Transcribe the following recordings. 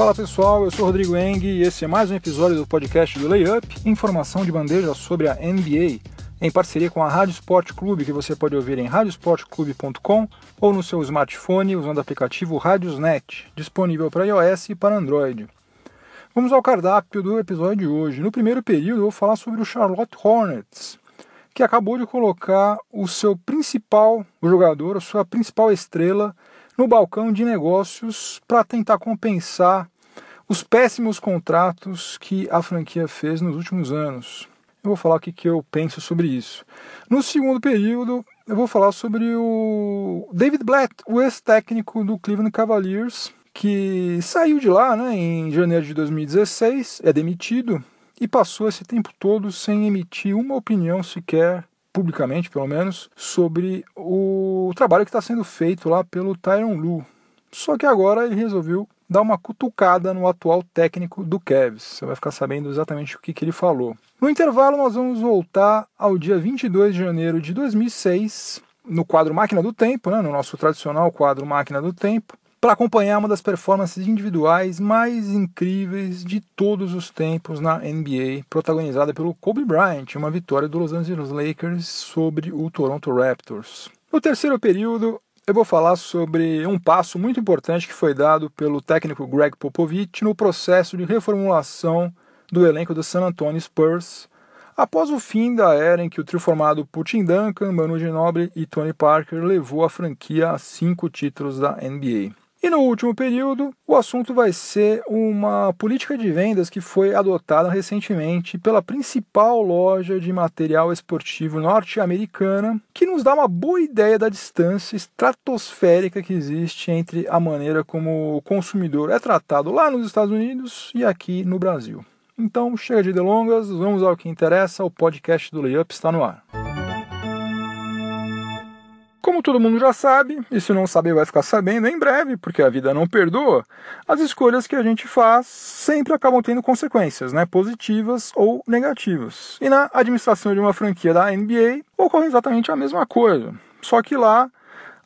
Fala pessoal, eu sou Rodrigo Eng e esse é mais um episódio do podcast do Layup, informação de bandeja sobre a NBA, em parceria com a Rádio Sport Clube, que você pode ouvir em radiosportclube.com ou no seu smartphone usando o aplicativo Radiosnet, disponível para iOS e para Android. Vamos ao cardápio do episódio de hoje. No primeiro período, eu vou falar sobre o Charlotte Hornets, que acabou de colocar o seu principal jogador, a sua principal estrela, no balcão de negócios para tentar compensar os péssimos contratos que a franquia fez nos últimos anos. Eu vou falar o que, que eu penso sobre isso. No segundo período, eu vou falar sobre o David Blatt, o ex-técnico do Cleveland Cavaliers, que saiu de lá né, em janeiro de 2016, é demitido e passou esse tempo todo sem emitir uma opinião sequer publicamente, pelo menos, sobre o trabalho que está sendo feito lá pelo Tyron Lu. Só que agora ele resolveu dar uma cutucada no atual técnico do Cavs. Você vai ficar sabendo exatamente o que, que ele falou. No intervalo, nós vamos voltar ao dia 22 de janeiro de 2006, no quadro Máquina do Tempo, né, no nosso tradicional quadro Máquina do Tempo, para acompanhar uma das performances individuais mais incríveis de todos os tempos na NBA, protagonizada pelo Kobe Bryant, uma vitória do Los Angeles Lakers sobre o Toronto Raptors. No terceiro período, eu vou falar sobre um passo muito importante que foi dado pelo técnico Greg Popovich no processo de reformulação do elenco do San Antonio Spurs, após o fim da era em que o trio formado por Tim Duncan, Manu Ginobili e Tony Parker levou a franquia a cinco títulos da NBA. E no último período, o assunto vai ser uma política de vendas que foi adotada recentemente pela principal loja de material esportivo norte-americana, que nos dá uma boa ideia da distância estratosférica que existe entre a maneira como o consumidor é tratado lá nos Estados Unidos e aqui no Brasil. Então, chega de delongas, vamos ao que interessa, o podcast do Layup está no ar. Como todo mundo já sabe, e se não saber vai ficar sabendo em breve, porque a vida não perdoa, as escolhas que a gente faz sempre acabam tendo consequências, né, positivas ou negativas. E na administração de uma franquia da NBA ocorre exatamente a mesma coisa. Só que lá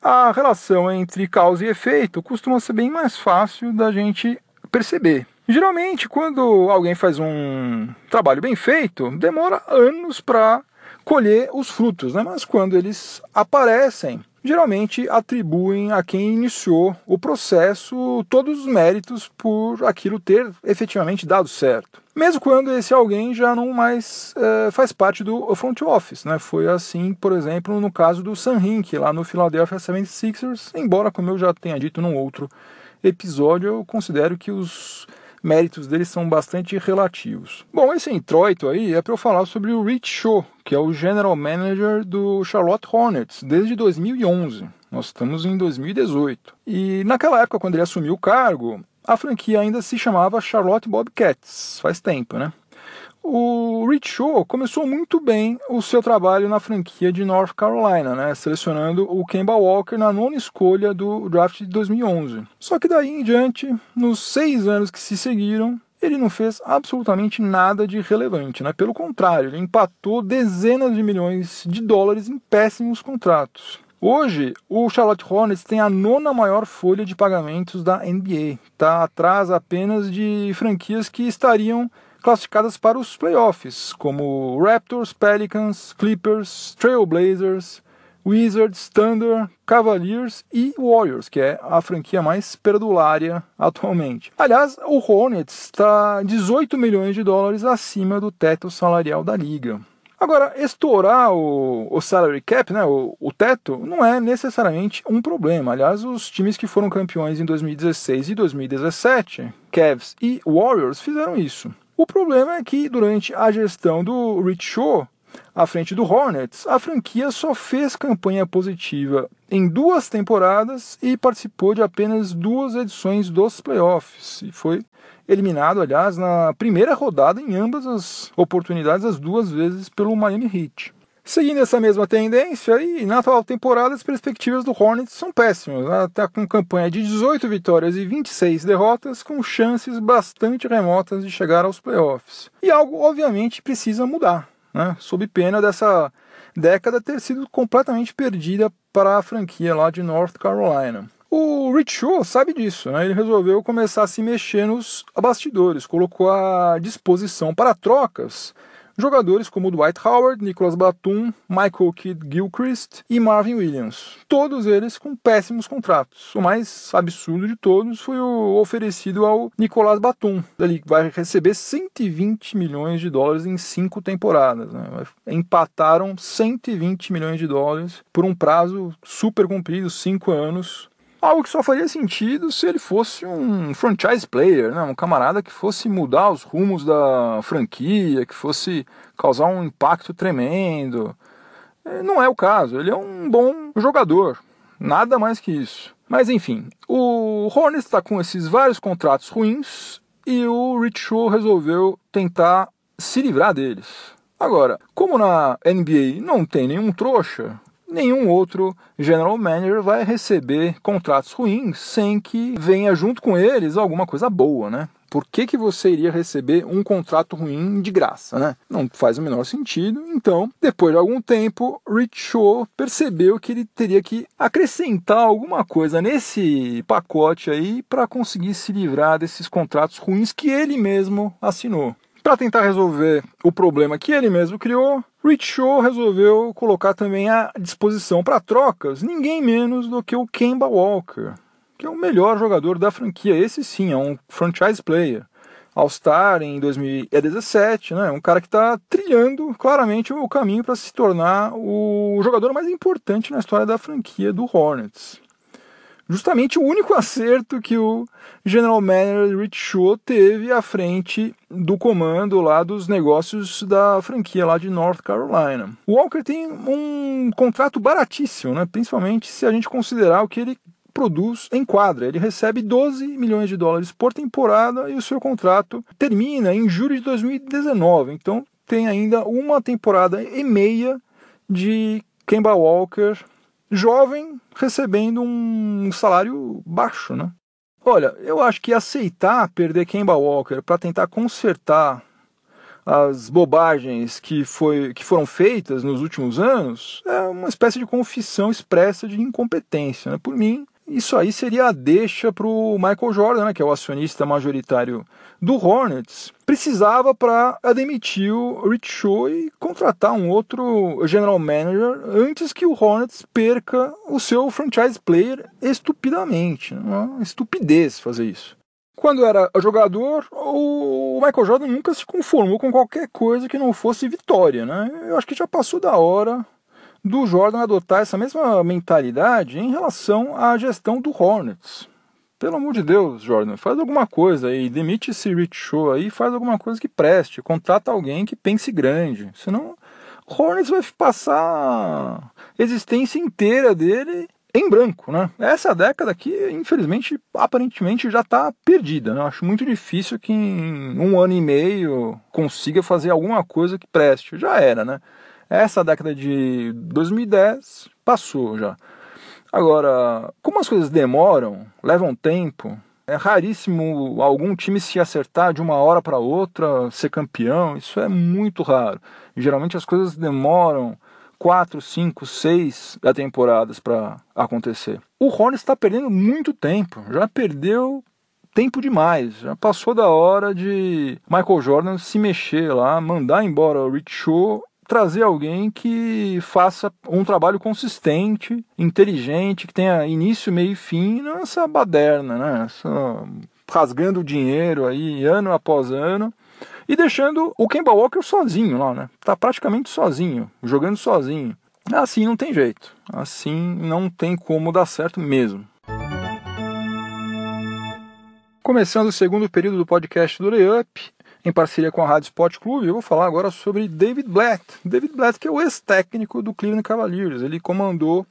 a relação entre causa e efeito costuma ser bem mais fácil da gente perceber. Geralmente, quando alguém faz um trabalho bem feito, demora anos para colher os frutos, né? mas quando eles aparecem, geralmente atribuem a quem iniciou o processo todos os méritos por aquilo ter efetivamente dado certo. Mesmo quando esse alguém já não mais é, faz parte do front office. Né? Foi assim, por exemplo, no caso do Sam Hink, lá no Philadelphia 76ers, embora, como eu já tenha dito num outro episódio, eu considero que os méritos deles são bastante relativos. Bom, esse introito aí é para eu falar sobre o Rich Shaw, que é o General Manager do Charlotte Hornets desde 2011. Nós estamos em 2018. E naquela época, quando ele assumiu o cargo, a franquia ainda se chamava Charlotte Bobcats. Faz tempo, né? O Rich Shaw começou muito bem o seu trabalho na franquia de North Carolina, né, selecionando o Kemba Walker na nona escolha do draft de 2011. Só que daí em diante, nos seis anos que se seguiram, ele não fez absolutamente nada de relevante. Né? Pelo contrário, ele empatou dezenas de milhões de dólares em péssimos contratos. Hoje, o Charlotte Hornets tem a nona maior folha de pagamentos da NBA. Está atrás apenas de franquias que estariam classificadas para os playoffs, como Raptors, Pelicans, Clippers, Trailblazers, Wizards, Thunder, Cavaliers e Warriors, que é a franquia mais perdulária atualmente. Aliás, o Hornets está 18 milhões de dólares acima do teto salarial da liga. Agora, estourar o, o salary cap, né, o, o, teto, não é necessariamente um problema. Aliás, os times que foram campeões em 2016 e 2017, Cavs e Warriors, fizeram isso. O problema é que durante a gestão do Rich Shaw, à frente do Hornets, a franquia só fez campanha positiva em duas temporadas e participou de apenas duas edições dos playoffs. E foi eliminado, aliás, na primeira rodada em ambas as oportunidades, as duas vezes pelo Miami Heat. Seguindo essa mesma tendência, e na atual temporada as perspectivas do Hornets são péssimas. Está com campanha de 18 vitórias e 26 derrotas, com chances bastante remotas de chegar aos playoffs. E algo, obviamente, precisa mudar, né? sob pena dessa década ter sido completamente perdida para a franquia lá de North Carolina. O Rich Shaw sabe disso, né? ele resolveu começar a se mexer nos bastidores, colocou à disposição para trocas jogadores como Dwight Howard, Nicholas Batum, Michael Kidd Gilchrist e Marvin Williams. Todos eles com péssimos contratos. O mais absurdo de todos foi o oferecido ao Nicolas Batum. Ele vai receber 120 milhões de dólares em cinco temporadas. Né? Empataram 120 milhões de dólares por um prazo super comprido, cinco anos. Algo que só faria sentido se ele fosse um franchise player, né? um camarada que fosse mudar os rumos da franquia, que fosse causar um impacto tremendo. É, não é o caso, ele é um bom jogador, nada mais que isso. Mas enfim, o Hornets está com esses vários contratos ruins e o Rich Shaw resolveu tentar se livrar deles. Agora, como na NBA não tem nenhum trouxa, nenhum outro general manager vai receber contratos ruins sem que venha junto com eles alguma coisa boa, né? Por que, que você iria receber um contrato ruim de graça, né? Não faz o menor sentido. Então, depois de algum tempo, Rich Shaw percebeu que ele teria que acrescentar alguma coisa nesse pacote aí para conseguir se livrar desses contratos ruins que ele mesmo assinou. Para tentar resolver o problema que ele mesmo criou, Rich Shaw resolveu colocar também à disposição para trocas ninguém menos do que o Kemba Walker, que é o melhor jogador da franquia. Esse sim é um franchise player. All-Star em 2017, né? Um cara que está trilhando claramente o caminho para se tornar o jogador mais importante na história da franquia do Hornets justamente o único acerto que o General Manager Rich Shaw teve à frente do comando lá dos negócios da franquia lá de North Carolina. O Walker tem um contrato baratíssimo, né? principalmente se a gente considerar o que ele produz em quadra. Ele recebe 12 milhões de dólares por temporada e o seu contrato termina em julho de 2019. Então tem ainda uma temporada e meia de Kemba Walker jovem recebendo um salário baixo, né? Olha, eu acho que aceitar perder Kemba Walker para tentar consertar as bobagens que, foi, que foram feitas nos últimos anos é uma espécie de confissão expressa de incompetência. Né? Por mim, isso aí seria a deixa para o Michael Jordan, né, que é o acionista majoritário do Hornets, precisava para demitir o Rich Shaw e contratar um outro general manager antes que o Hornets perca o seu franchise player estupidamente. Uma estupidez fazer isso. Quando era jogador, o Michael Jordan nunca se conformou com qualquer coisa que não fosse vitória. Né? Eu acho que já passou da hora do Jordan adotar essa mesma mentalidade em relação à gestão do Hornets. Pelo amor de Deus, Jordan, faz alguma coisa aí, demite esse Rich Show aí, faz alguma coisa que preste, contrata alguém que pense grande, senão Hornets vai passar a existência inteira dele em branco, né? Essa década aqui, infelizmente, aparentemente já está perdida, né? Eu acho muito difícil que em um ano e meio consiga fazer alguma coisa que preste. Já era, né? Essa década de 2010 passou já. Agora, como as coisas demoram, levam tempo, é raríssimo algum time se acertar de uma hora para outra, ser campeão, isso é muito raro. Geralmente as coisas demoram quatro, cinco, seis temporadas para acontecer. O Hornets está perdendo muito tempo, já perdeu tempo demais, já passou da hora de Michael Jordan se mexer lá, mandar embora o Rich Shaw trazer alguém que faça um trabalho consistente, inteligente, que tenha início, meio e fim nessa baderna, né? Essa, rasgando dinheiro aí ano após ano e deixando o Kemba Walker sozinho lá, né? Tá praticamente sozinho, jogando sozinho. Assim não tem jeito. Assim não tem como dar certo mesmo. Começando o segundo período do podcast do Layup, em parceria com a Rádio Sport Clube, eu vou falar agora sobre David Blatt. David Blatt, que é o ex-técnico do Cleveland Cavaliers. Ele comandou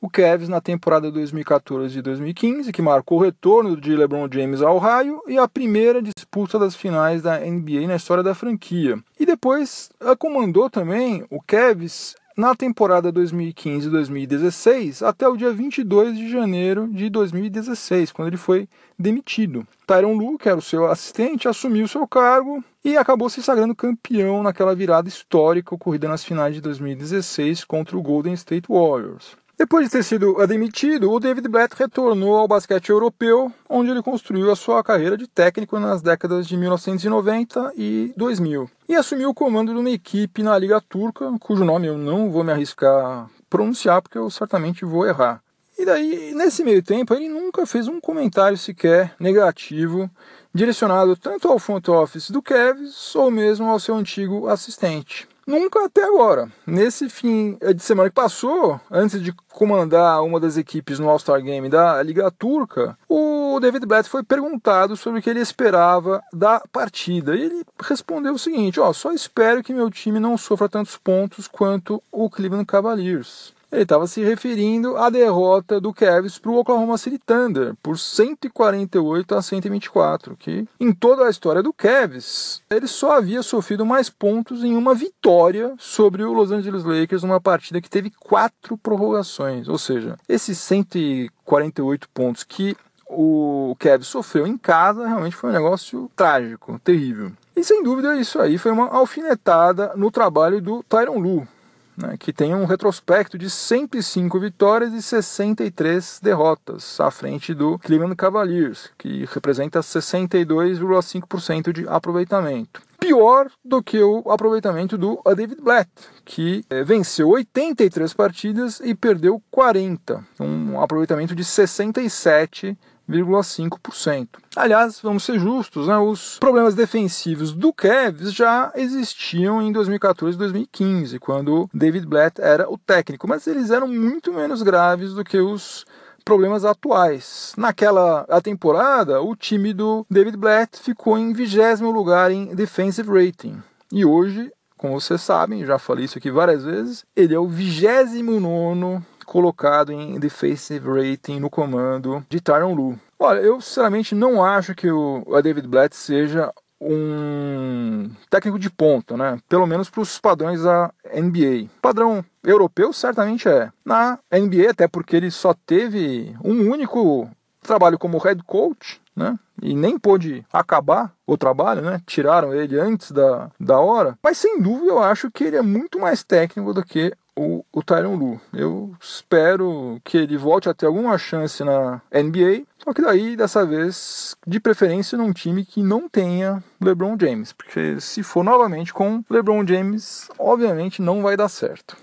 o Cavs na temporada 2014 e 2015, que marcou o retorno de LeBron James ao raio e a primeira disputa das finais da NBA na história da franquia. E depois comandou também o Cavs na temporada 2015-2016 até o dia 22 de janeiro de 2016, quando ele foi demitido. Tyron Lu, que era o seu assistente, assumiu seu cargo e acabou se sagrando campeão naquela virada histórica ocorrida nas finais de 2016 contra o Golden State Warriors. Depois de ter sido demitido, o David Blatt retornou ao basquete europeu, onde ele construiu a sua carreira de técnico nas décadas de 1990 e 2000. E assumiu o comando de uma equipe na Liga Turca, cujo nome eu não vou me arriscar pronunciar, porque eu certamente vou errar. E daí, nesse meio tempo, ele nunca fez um comentário sequer negativo direcionado tanto ao front office do Cavs ou mesmo ao seu antigo assistente. Nunca até agora. Nesse fim de semana que passou, antes de comandar uma das equipes no All-Star Game da Liga Turca, o David Blatt foi perguntado sobre o que ele esperava da partida. E ele respondeu o seguinte: Ó, só espero que meu time não sofra tantos pontos quanto o Cleveland Cavaliers. Ele estava se referindo à derrota do Cavs para o Oklahoma City Thunder por 148 a 124, que em toda a história do Cavs ele só havia sofrido mais pontos em uma vitória sobre o Los Angeles Lakers numa partida que teve quatro prorrogações, ou seja, esses 148 pontos que o Cavs sofreu em casa realmente foi um negócio trágico, terrível. E sem dúvida isso aí foi uma alfinetada no trabalho do Tyron Lue, né, que tem um retrospecto de 105 vitórias e 63 derrotas, à frente do Cleveland Cavaliers, que representa 62,5% de aproveitamento. Pior do que o aproveitamento do David Blatt, que é, venceu 83 partidas e perdeu 40, um aproveitamento de 67 0,5%. Aliás, vamos ser justos, né? os problemas defensivos do Cavs já existiam em 2014 e 2015, quando David Blatt era o técnico, mas eles eram muito menos graves do que os problemas atuais. Naquela temporada, o time do David Blatt ficou em vigésimo lugar em defensive rating. E hoje, como vocês sabem, já falei isso aqui várias vezes, ele é o vigésimo nono colocado em defensive rating no comando de Tyron Lu. Olha, eu sinceramente não acho que o David Blatt seja um técnico de ponta, né? Pelo menos para os padrões da NBA. Padrão europeu certamente é. Na NBA, até porque ele só teve um único trabalho como head coach, né? E nem pôde acabar o trabalho, né? Tiraram ele antes da, da hora. Mas sem dúvida eu acho que ele é muito mais técnico do que o, o Tyron Lu. Eu espero que ele volte a ter alguma chance na NBA, só que daí, dessa vez, de preferência num time que não tenha LeBron James, porque se for novamente com LeBron James, obviamente não vai dar certo.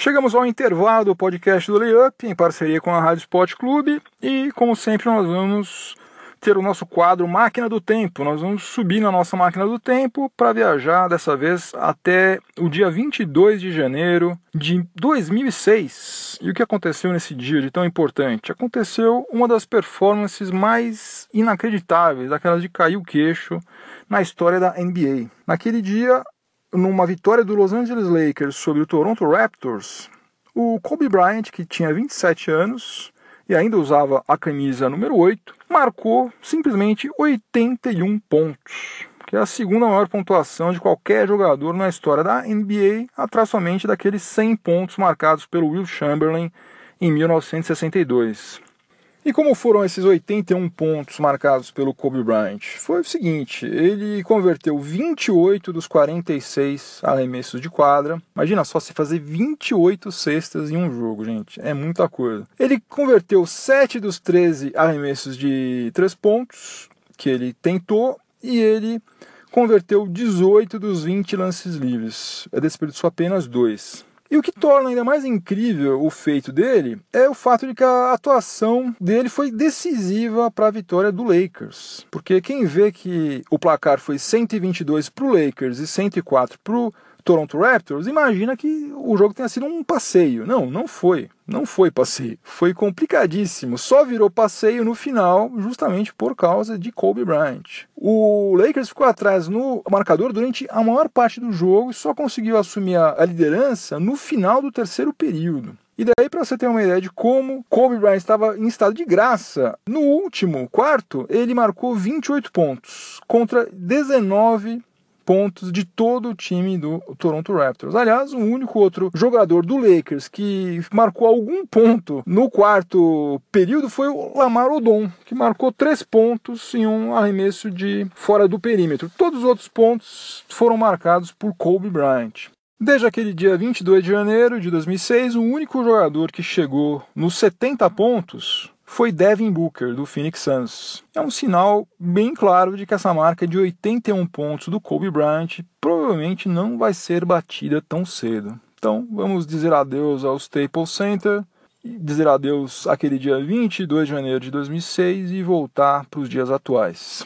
Chegamos ao intervalo do podcast do Layup, em parceria com a Rádio Sport Clube, e como sempre nós vamos ter o nosso quadro Máquina do Tempo. Nós vamos subir na nossa máquina do tempo para viajar dessa vez até o dia 22 de janeiro de 2006. E o que aconteceu nesse dia de tão importante? Aconteceu uma das performances mais inacreditáveis, daquelas de cair o queixo na história da NBA. Naquele dia, numa vitória do Los Angeles Lakers sobre o Toronto Raptors, o Kobe Bryant, que tinha 27 anos, e ainda usava a camisa número 8, marcou simplesmente 81 pontos, que é a segunda maior pontuação de qualquer jogador na história da NBA, atrás somente daqueles 100 pontos marcados pelo Will Chamberlain em 1962. E como foram esses 81 pontos marcados pelo Kobe Bryant? Foi o seguinte: ele converteu 28 dos 46 arremessos de quadra. Imagina só se fazer 28 cestas em um jogo, gente. É muita coisa. Ele converteu 7 dos 13 arremessos de 3 pontos que ele tentou e ele converteu 18 dos 20 lances livres. É desperdiçou apenas 2. E o que torna ainda mais incrível o feito dele é o fato de que a atuação dele foi decisiva para a vitória do Lakers. Porque quem vê que o placar foi 122 para o Lakers e 104 para o Toronto Raptors, imagina que o jogo tenha sido um passeio. Não, não foi. Não foi passeio. Foi complicadíssimo. Só virou passeio no final, justamente por causa de Kobe Bryant. O Lakers ficou atrás no marcador durante a maior parte do jogo e só conseguiu assumir a liderança no final do terceiro período. E daí, para você ter uma ideia de como Kobe Bryant estava em estado de graça, no último quarto, ele marcou 28 pontos contra 19 pontos de todo o time do Toronto Raptors. Aliás, o único outro jogador do Lakers que marcou algum ponto no quarto período foi o Lamar Odom, que marcou três pontos em um arremesso de fora do perímetro. Todos os outros pontos foram marcados por Kobe Bryant. Desde aquele dia 22 de janeiro de 2006, o único jogador que chegou nos 70 pontos foi Devin Booker, do Phoenix Suns. É um sinal bem claro de que essa marca de 81 pontos do Kobe Bryant provavelmente não vai ser batida tão cedo. Então vamos dizer adeus ao Staples Center, dizer adeus àquele dia 22 de janeiro de 2006 e voltar para os dias atuais.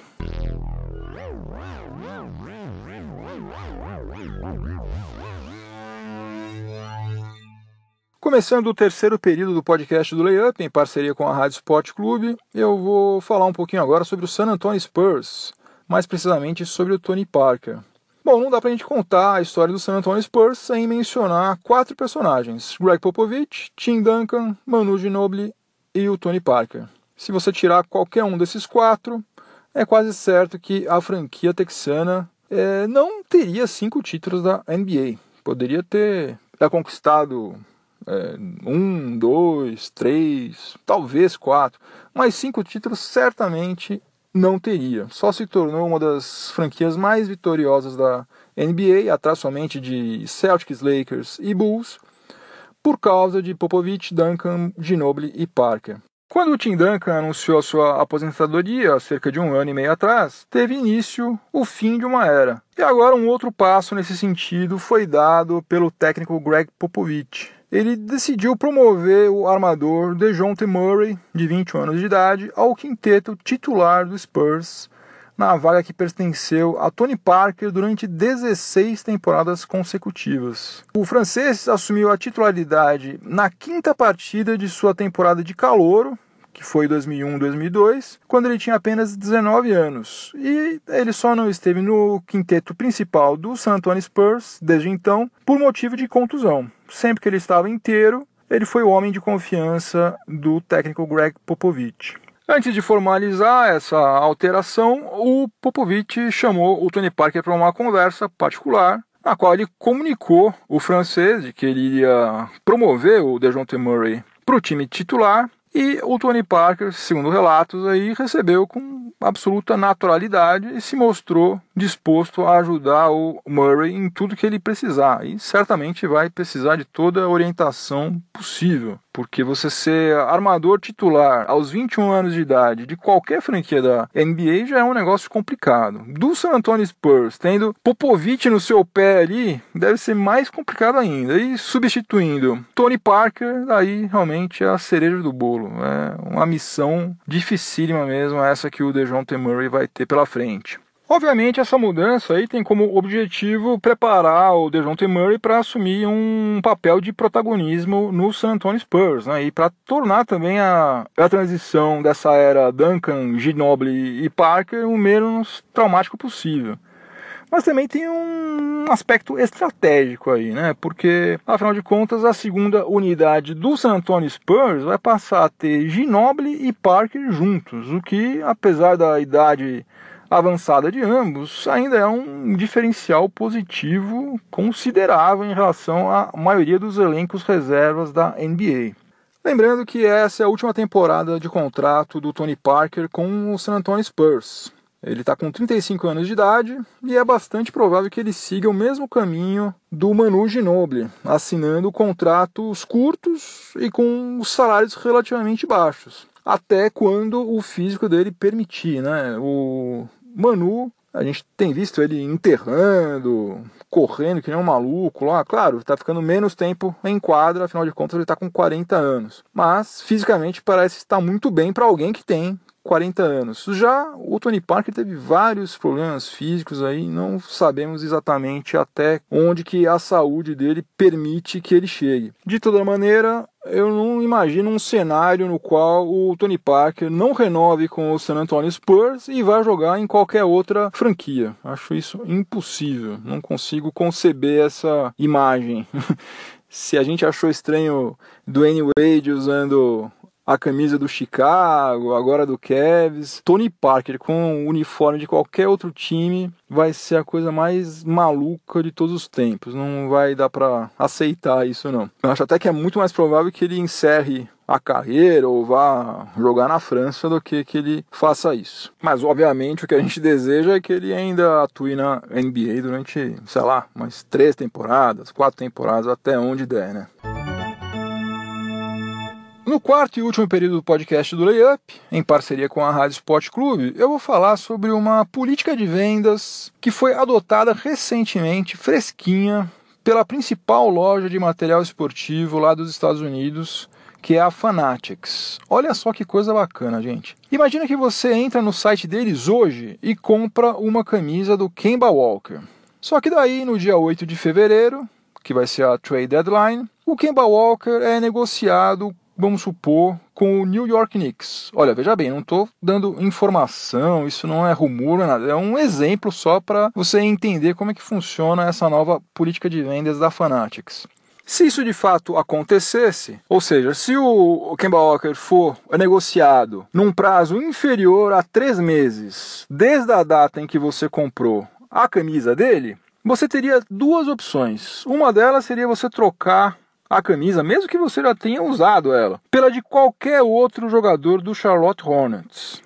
Começando o terceiro período do podcast do Layup, em parceria com a Rádio Sport Clube, eu vou falar um pouquinho agora sobre o San Antonio Spurs, mais precisamente sobre o Tony Parker. Bom, não dá pra gente contar a história do San Antonio Spurs sem mencionar quatro personagens: Greg Popovich, Tim Duncan, Manu Ginobili e o Tony Parker. Se você tirar qualquer um desses quatro, é quase certo que a franquia texana é, não teria cinco títulos da NBA. Poderia ter conquistado é, um, dois, três, talvez quatro, mas cinco títulos certamente não teria. Só se tornou uma das franquias mais vitoriosas da NBA, atrás somente de Celtics, Lakers e Bulls, por causa de Popovich, Duncan, Ginobili e Parker. Quando o Tim Duncan anunciou sua aposentadoria, cerca de um ano e meio atrás, teve início o fim de uma era. E agora um outro passo nesse sentido foi dado pelo técnico Greg Popovich ele decidiu promover o armador DeJounte Murray, de 21 anos de idade, ao quinteto titular do Spurs, na vaga que pertenceu a Tony Parker durante 16 temporadas consecutivas. O francês assumiu a titularidade na quinta partida de sua temporada de calouro, que foi 2001-2002, quando ele tinha apenas 19 anos. E ele só não esteve no quinteto principal do San Antonio Spurs desde então por motivo de contusão. Sempre que ele estava inteiro, ele foi o homem de confiança do técnico Greg Popovich. Antes de formalizar essa alteração, o Popovich chamou o Tony Parker para uma conversa particular, na qual ele comunicou o francês de que ele iria promover o DeJounte Murray para o time titular e o Tony Parker, segundo relatos, aí recebeu com absoluta naturalidade e se mostrou disposto a ajudar o Murray em tudo que ele precisar. E certamente vai precisar de toda a orientação possível, porque você ser armador titular aos 21 anos de idade de qualquer franquia da NBA já é um negócio complicado. Do San Antonio Spurs, tendo Popovich no seu pé ali, deve ser mais complicado ainda. E substituindo Tony Parker, aí realmente é a cereja do bolo. É uma missão dificílima mesmo essa que o DeJounte Murray vai ter pela frente. Obviamente, essa mudança aí tem como objetivo preparar o DeJounte Murray para assumir um papel de protagonismo no San Antonio Spurs, né? E para tornar também a, a transição dessa era Duncan, Ginobili e Parker o menos traumático possível. Mas também tem um aspecto estratégico aí, né? Porque, afinal de contas, a segunda unidade do San Antonio Spurs vai passar a ter Ginobili e Parker juntos, o que, apesar da idade avançada de ambos ainda é um diferencial positivo considerável em relação à maioria dos elencos reservas da NBA. Lembrando que essa é a última temporada de contrato do Tony Parker com o San Antonio Spurs. Ele está com 35 anos de idade e é bastante provável que ele siga o mesmo caminho do Manu Ginobili, assinando contratos curtos e com salários relativamente baixos, até quando o físico dele permitir, né? O Manu, a gente tem visto ele enterrando, correndo que nem um maluco lá. Claro, está ficando menos tempo em quadra, afinal de contas ele está com 40 anos. Mas fisicamente parece estar muito bem para alguém que tem 40 anos. Já o Tony Parker teve vários problemas físicos aí, não sabemos exatamente até onde que a saúde dele permite que ele chegue. De toda maneira, eu não imagino um cenário no qual o Tony Parker não renove com o San Antonio Spurs e vá jogar em qualquer outra franquia. Acho isso impossível. Não consigo conceber essa imagem. Se a gente achou estranho Dwayne Wade usando a camisa do Chicago, agora do Cavs. Tony Parker com o uniforme de qualquer outro time vai ser a coisa mais maluca de todos os tempos. Não vai dar para aceitar isso não. Eu acho até que é muito mais provável que ele encerre a carreira ou vá jogar na França do que que ele faça isso. Mas obviamente o que a gente deseja é que ele ainda atue na NBA durante, sei lá, umas três temporadas, quatro temporadas, até onde der, né? No quarto e último período do podcast do Layup, em parceria com a Rádio Sport Clube, eu vou falar sobre uma política de vendas que foi adotada recentemente, fresquinha, pela principal loja de material esportivo lá dos Estados Unidos, que é a Fanatics. Olha só que coisa bacana, gente. Imagina que você entra no site deles hoje e compra uma camisa do Kemba Walker. Só que daí, no dia 8 de fevereiro, que vai ser a trade deadline, o Kemba Walker é negociado vamos supor, com o New York Knicks. Olha, veja bem, não estou dando informação, isso não é rumor, não é nada. É um exemplo só para você entender como é que funciona essa nova política de vendas da Fanatics. Se isso de fato acontecesse, ou seja, se o Kemba Walker for negociado num prazo inferior a três meses, desde a data em que você comprou a camisa dele, você teria duas opções. Uma delas seria você trocar a camisa, mesmo que você já tenha usado ela, pela de qualquer outro jogador do Charlotte Hornets.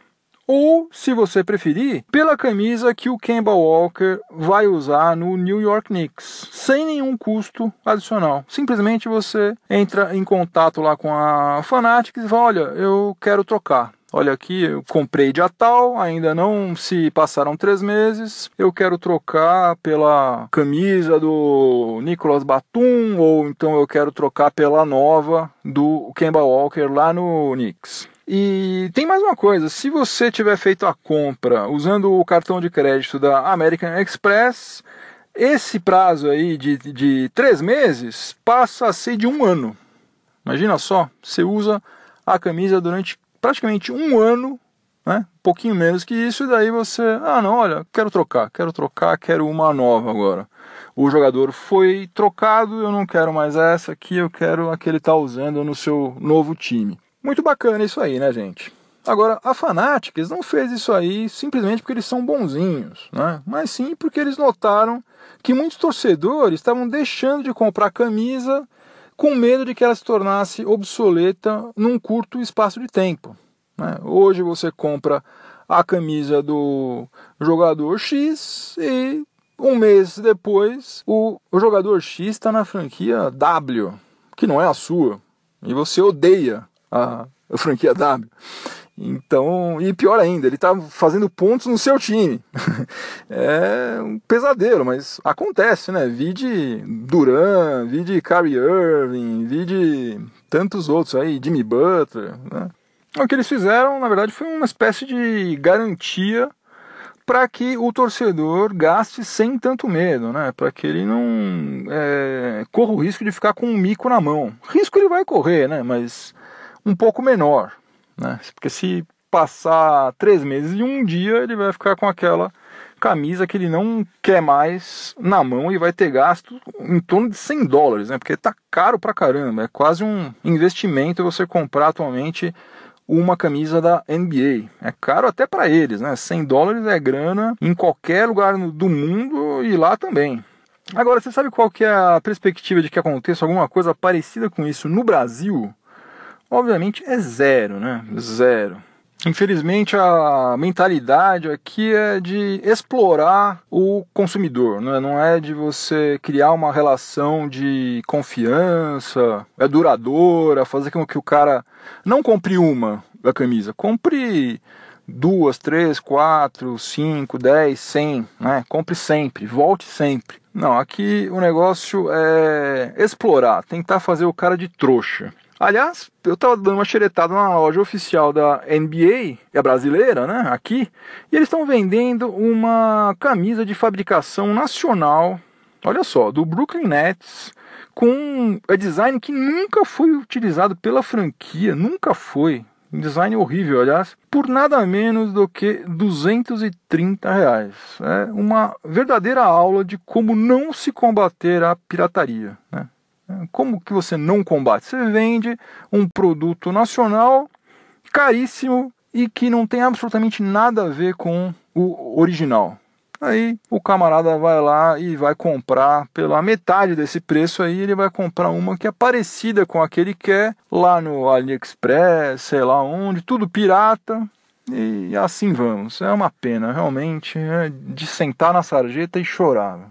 Ou, se você preferir, pela camisa que o Kemba Walker vai usar no New York Knicks, sem nenhum custo adicional. Simplesmente você entra em contato lá com a Fanatics e fala: Olha, eu quero trocar. Olha aqui, eu comprei dia tal, ainda não se passaram três meses. Eu quero trocar pela camisa do Nicolas Batum, ou então eu quero trocar pela nova do Kemba Walker lá no Knicks. E tem mais uma coisa: se você tiver feito a compra usando o cartão de crédito da American Express, esse prazo aí de, de três meses passa a ser de um ano. Imagina só, você usa a camisa durante praticamente um ano, né? pouquinho menos que isso, e daí você, ah não, olha, quero trocar, quero trocar, quero uma nova agora. O jogador foi trocado, eu não quero mais essa aqui, eu quero a que ele está usando no seu novo time. Muito bacana isso aí, né, gente? Agora, a Fanatics não fez isso aí simplesmente porque eles são bonzinhos, né? mas sim porque eles notaram que muitos torcedores estavam deixando de comprar camisa com medo de que ela se tornasse obsoleta num curto espaço de tempo. Né? Hoje você compra a camisa do jogador X e um mês depois o, jogador X está na franquia W, que não é a sua, e você odeia a, a franquia W. Então, e pior ainda, ele está fazendo pontos no seu time. é um pesadelo, mas acontece, né? Vide Duran, vide Kyrie Irving, vide tantos outros aí, Jimmy Butler, né? O que eles fizeram, na verdade, foi uma espécie de garantia para que o torcedor gaste sem tanto medo, né? Para que ele não é, corra o risco de ficar com um mico na mão. Risco ele vai correr, né? Mas um pouco menor. Né? Porque se passar três meses e um dia ele vai ficar com aquela camisa que ele não quer mais na mão e vai ter gasto em torno de 100 dólares, né? Porque tá caro pra caramba, é quase um investimento você comprar atualmente uma camisa da NBA. É caro até para eles, né? 100 dólares é grana em qualquer lugar do mundo e lá também. Agora, você sabe qual que é a perspectiva de que aconteça alguma coisa parecida com isso no Brasil? Obviamente é zero, né? Zero. Infelizmente a mentalidade aqui é de explorar o consumidor, né? não é de você criar uma relação de confiança, é duradoura, fazer com que o cara não compre uma da camisa, compre duas, três, quatro, cinco, dez, cem, né? Compre sempre, volte sempre. Não, aqui o negócio é explorar, tentar fazer o cara de trouxa. Aliás, eu estava dando uma xeretada na loja oficial da NBA, é brasileira, né? Aqui, e eles estão vendendo uma camisa de fabricação nacional, olha só, do Brooklyn Nets, com um design que nunca foi utilizado pela franquia, nunca foi. Um design horrível, aliás, por nada menos do que 230 reais. É uma verdadeira aula de como não se combater a pirataria. Né? Como que você não combate? Você vende um produto nacional caríssimo e que não tem absolutamente nada a ver com o original. Aí o camarada vai lá e vai comprar pela metade desse preço aí, ele vai comprar uma que é parecida com a que ele quer lá no AliExpress, sei lá onde, tudo pirata. E assim vamos. É uma pena, realmente, é de sentar na sarjeta e chorar.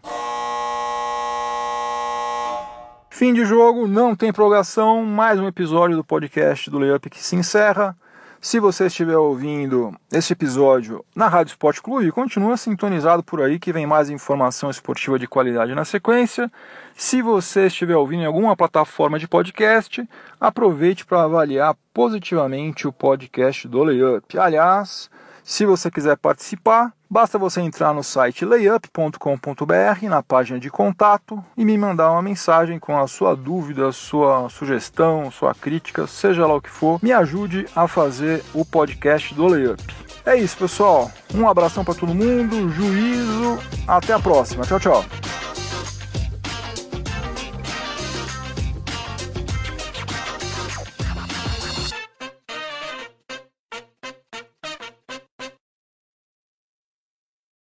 Fim de jogo, não tem prorrogação, mais um episódio do podcast do Layup que se encerra. Se você estiver ouvindo este episódio na Rádio Esporte Clube, continua sintonizado por aí que vem mais informação esportiva de qualidade na sequência. Se você estiver ouvindo em alguma plataforma de podcast, aproveite para avaliar positivamente o podcast do Layup. Aliás, se você quiser participar, basta você entrar no site layup.com.br, na página de contato, e me mandar uma mensagem com a sua dúvida, sua sugestão, sua crítica, seja lá o que for. Me ajude a fazer o podcast do Layup. É isso, pessoal. Um abração para todo mundo, juízo, até a próxima. Tchau, tchau.